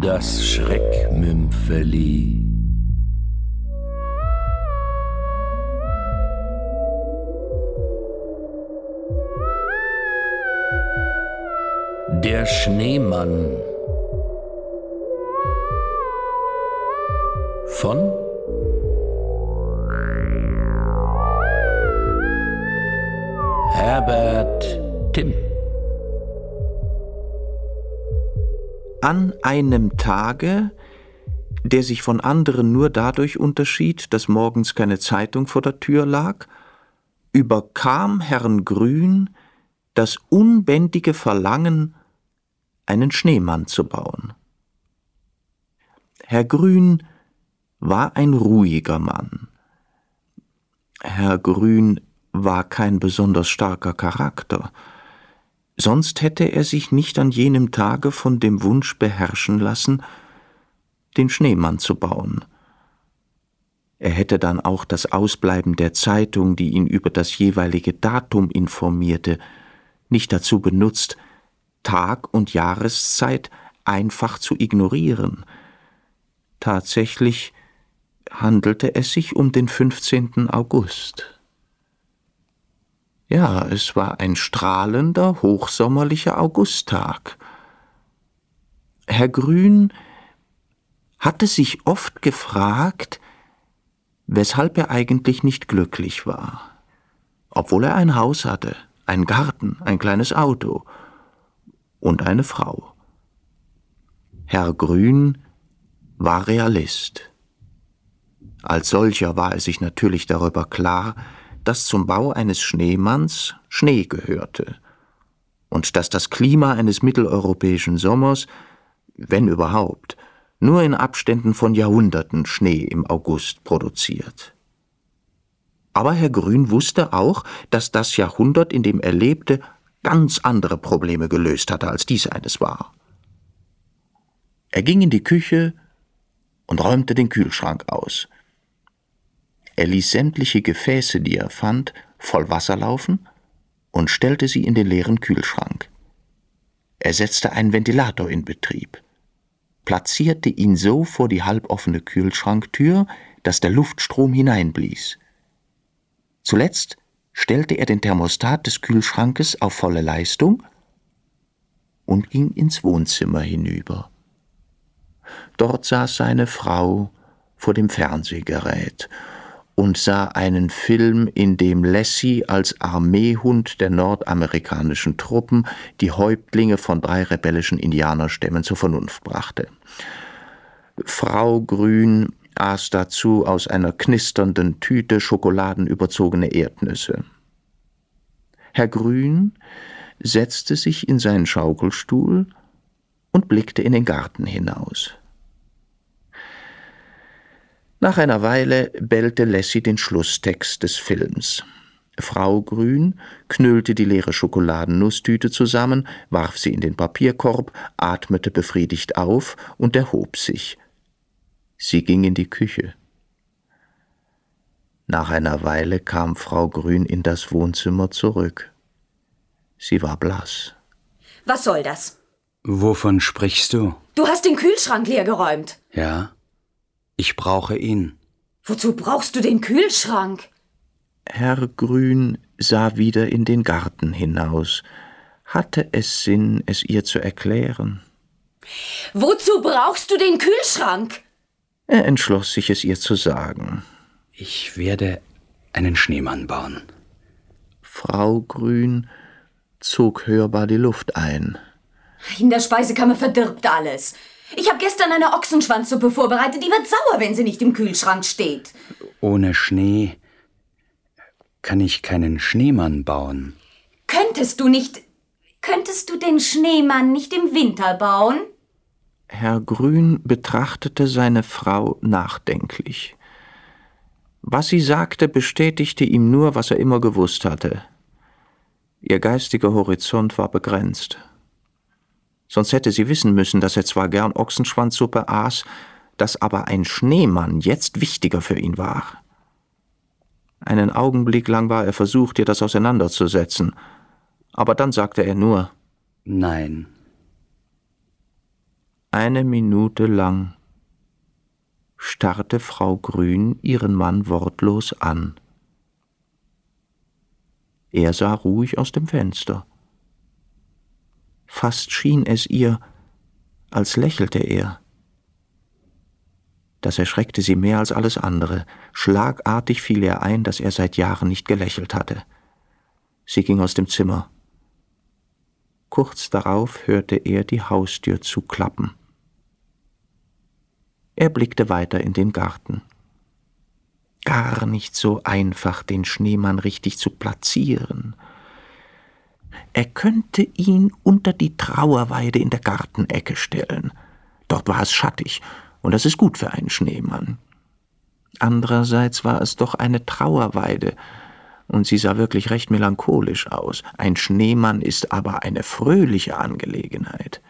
Das Schreckmümpfeli. Der Schneemann von Herbert Timm An einem Tage, der sich von anderen nur dadurch unterschied, dass morgens keine Zeitung vor der Tür lag, überkam Herrn Grün das unbändige Verlangen, einen Schneemann zu bauen. Herr Grün war ein ruhiger Mann. Herr Grün war kein besonders starker Charakter, sonst hätte er sich nicht an jenem Tage von dem Wunsch beherrschen lassen, den Schneemann zu bauen. Er hätte dann auch das Ausbleiben der Zeitung, die ihn über das jeweilige Datum informierte, nicht dazu benutzt, Tag und Jahreszeit einfach zu ignorieren. Tatsächlich handelte es sich um den 15. August. Ja, es war ein strahlender, hochsommerlicher Augusttag. Herr Grün hatte sich oft gefragt, weshalb er eigentlich nicht glücklich war, obwohl er ein Haus hatte, einen Garten, ein kleines Auto und eine Frau. Herr Grün war Realist. Als solcher war er sich natürlich darüber klar, dass zum Bau eines Schneemanns Schnee gehörte und dass das Klima eines mitteleuropäischen Sommers, wenn überhaupt, nur in Abständen von Jahrhunderten Schnee im August produziert. Aber Herr Grün wusste auch, dass das Jahrhundert, in dem er lebte, ganz andere Probleme gelöst hatte, als dies eines war. Er ging in die Küche und räumte den Kühlschrank aus, er ließ sämtliche Gefäße, die er fand, voll Wasser laufen und stellte sie in den leeren Kühlschrank. Er setzte einen Ventilator in Betrieb, platzierte ihn so vor die halboffene Kühlschranktür, dass der Luftstrom hineinblies. Zuletzt stellte er den Thermostat des Kühlschrankes auf volle Leistung und ging ins Wohnzimmer hinüber. Dort saß seine Frau vor dem Fernsehgerät und sah einen Film, in dem Lassie als Armeehund der nordamerikanischen Truppen die Häuptlinge von drei rebellischen Indianerstämmen zur Vernunft brachte. Frau Grün aß dazu aus einer knisternden Tüte schokoladenüberzogene Erdnüsse. Herr Grün setzte sich in seinen Schaukelstuhl und blickte in den Garten hinaus. Nach einer Weile bellte Lassie den Schlusstext des Films. Frau Grün knüllte die leere Schokoladenusstüte zusammen, warf sie in den Papierkorb, atmete befriedigt auf und erhob sich. Sie ging in die Küche. Nach einer Weile kam Frau Grün in das Wohnzimmer zurück. Sie war blass. Was soll das? Wovon sprichst du? Du hast den Kühlschrank leergeräumt. Ja? Ich brauche ihn. Wozu brauchst du den Kühlschrank? Herr Grün sah wieder in den Garten hinaus. Hatte es Sinn, es ihr zu erklären? Wozu brauchst du den Kühlschrank? Er entschloss sich, es ihr zu sagen. Ich werde einen Schneemann bauen. Frau Grün zog hörbar die Luft ein. In der Speisekammer verdirbt alles. Ich habe gestern eine Ochsenschwanzsuppe vorbereitet. Die wird sauer, wenn sie nicht im Kühlschrank steht. Ohne Schnee kann ich keinen Schneemann bauen. Könntest du nicht. Könntest du den Schneemann nicht im Winter bauen? Herr Grün betrachtete seine Frau nachdenklich. Was sie sagte, bestätigte ihm nur, was er immer gewusst hatte. Ihr geistiger Horizont war begrenzt sonst hätte sie wissen müssen, dass er zwar gern Ochsenschwanzsuppe aß, dass aber ein Schneemann jetzt wichtiger für ihn war. Einen Augenblick lang war er versucht, ihr das auseinanderzusetzen, aber dann sagte er nur Nein. Eine Minute lang starrte Frau Grün ihren Mann wortlos an. Er sah ruhig aus dem Fenster. Fast schien es ihr, als lächelte er. Das erschreckte sie mehr als alles andere. Schlagartig fiel ihr ein, dass er seit Jahren nicht gelächelt hatte. Sie ging aus dem Zimmer. Kurz darauf hörte er die Haustür zuklappen. Er blickte weiter in den Garten. Gar nicht so einfach, den Schneemann richtig zu platzieren. Er könnte ihn unter die Trauerweide in der Gartenecke stellen. Dort war es schattig, und das ist gut für einen Schneemann. Andererseits war es doch eine Trauerweide, und sie sah wirklich recht melancholisch aus. Ein Schneemann ist aber eine fröhliche Angelegenheit.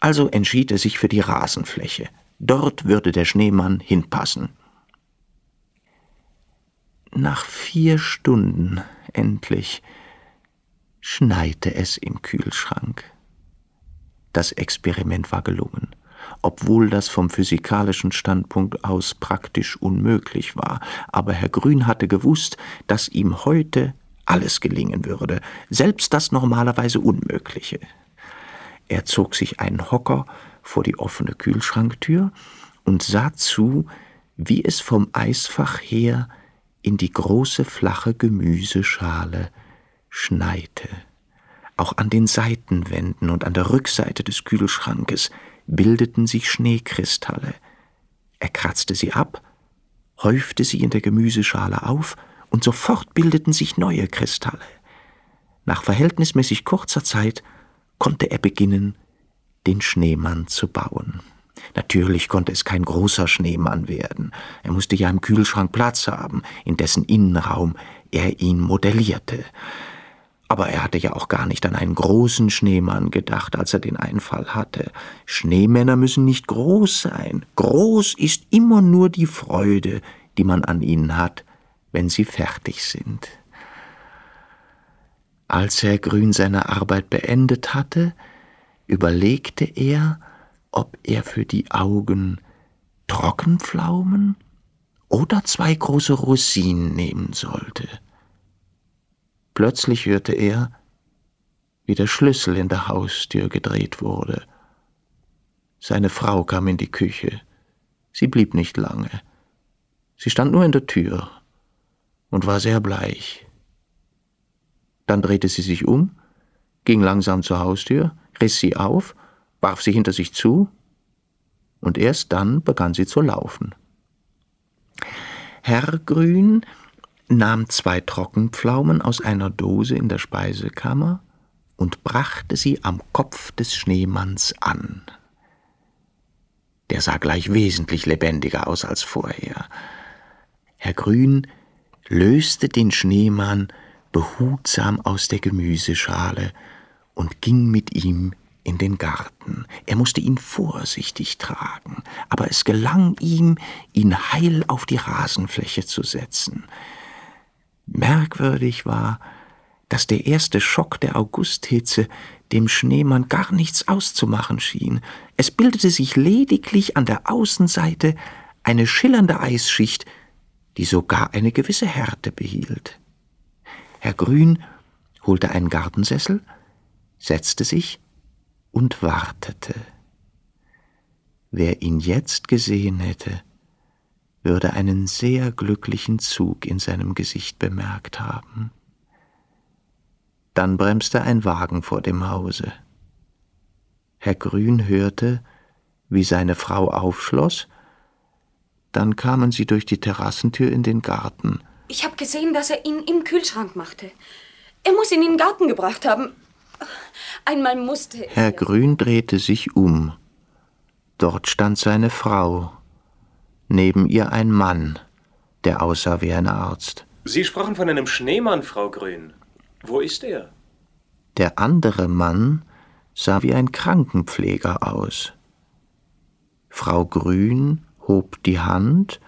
Also entschied er sich für die Rasenfläche. Dort würde der Schneemann hinpassen. Nach vier Stunden endlich schneite es im Kühlschrank. Das Experiment war gelungen, obwohl das vom physikalischen Standpunkt aus praktisch unmöglich war. Aber Herr Grün hatte gewusst, dass ihm heute alles gelingen würde, selbst das normalerweise Unmögliche. Er zog sich einen Hocker vor die offene Kühlschranktür und sah zu, wie es vom Eisfach her in die große flache Gemüseschale schneite. Auch an den Seitenwänden und an der Rückseite des Kühlschrankes bildeten sich Schneekristalle. Er kratzte sie ab, häufte sie in der Gemüseschale auf, und sofort bildeten sich neue Kristalle. Nach verhältnismäßig kurzer Zeit konnte er beginnen, den Schneemann zu bauen. Natürlich konnte es kein großer Schneemann werden. Er musste ja im Kühlschrank Platz haben, in dessen Innenraum er ihn modellierte. Aber er hatte ja auch gar nicht an einen großen Schneemann gedacht, als er den Einfall hatte. Schneemänner müssen nicht groß sein. Groß ist immer nur die Freude, die man an ihnen hat, wenn sie fertig sind. Als Herr Grün seine Arbeit beendet hatte, überlegte er, ob er für die Augen Trockenpflaumen oder zwei große Rosinen nehmen sollte. Plötzlich hörte er, wie der Schlüssel in der Haustür gedreht wurde. Seine Frau kam in die Küche. Sie blieb nicht lange. Sie stand nur in der Tür und war sehr bleich. Dann drehte sie sich um, ging langsam zur Haustür, riss sie auf, warf sie hinter sich zu, und erst dann begann sie zu laufen. Herr Grün nahm zwei Trockenpflaumen aus einer Dose in der Speisekammer und brachte sie am Kopf des Schneemanns an. Der sah gleich wesentlich lebendiger aus als vorher. Herr Grün löste den Schneemann behutsam aus der Gemüseschale und ging mit ihm in den Garten. Er musste ihn vorsichtig tragen, aber es gelang ihm, ihn heil auf die Rasenfläche zu setzen. Merkwürdig war, dass der erste Schock der Augusthitze dem Schneemann gar nichts auszumachen schien. Es bildete sich lediglich an der Außenseite eine schillernde Eisschicht, die sogar eine gewisse Härte behielt. Herr Grün holte einen Gartensessel, setzte sich und wartete. Wer ihn jetzt gesehen hätte, würde einen sehr glücklichen Zug in seinem Gesicht bemerkt haben. Dann bremste ein Wagen vor dem Hause. Herr Grün hörte, wie seine Frau aufschloss, dann kamen sie durch die Terrassentür in den Garten. Ich habe gesehen, dass er ihn im Kühlschrank machte. Er muss ihn in den Garten gebracht haben. Einmal musste Herr Grün drehte sich um. Dort stand seine Frau. Neben ihr ein Mann, der aussah wie ein Arzt. Sie sprachen von einem Schneemann, Frau Grün. Wo ist er? Der andere Mann sah wie ein Krankenpfleger aus. Frau Grün hob die Hand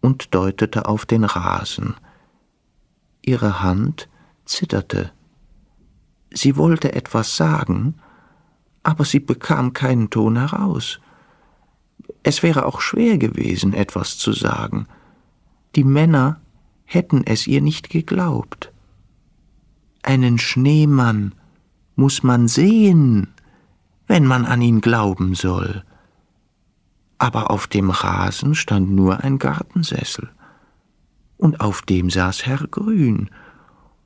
und deutete auf den Rasen. Ihre Hand zitterte. Sie wollte etwas sagen, aber sie bekam keinen Ton heraus. Es wäre auch schwer gewesen, etwas zu sagen. Die Männer hätten es ihr nicht geglaubt. Einen Schneemann muss man sehen, wenn man an ihn glauben soll. Aber auf dem Rasen stand nur ein Gartensessel, und auf dem saß Herr Grün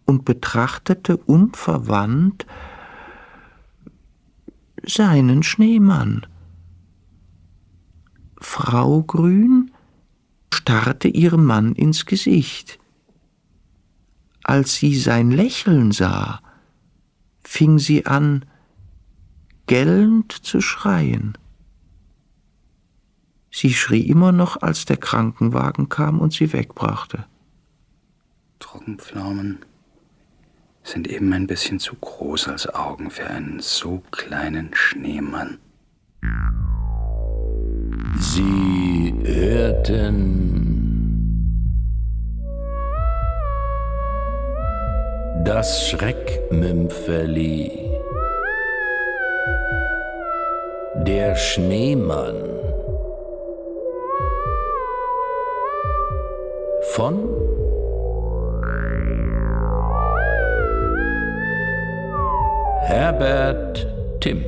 und betrachtete unverwandt seinen Schneemann. Frau Grün starrte ihrem Mann ins Gesicht. Als sie sein Lächeln sah, fing sie an, gellend zu schreien. Sie schrie immer noch, als der Krankenwagen kam und sie wegbrachte. Trockenpflaumen sind eben ein bisschen zu groß als Augen für einen so kleinen Schneemann. Sie hörten. Das Schreckmümpfeli. Der Schneemann. Von Herbert Timm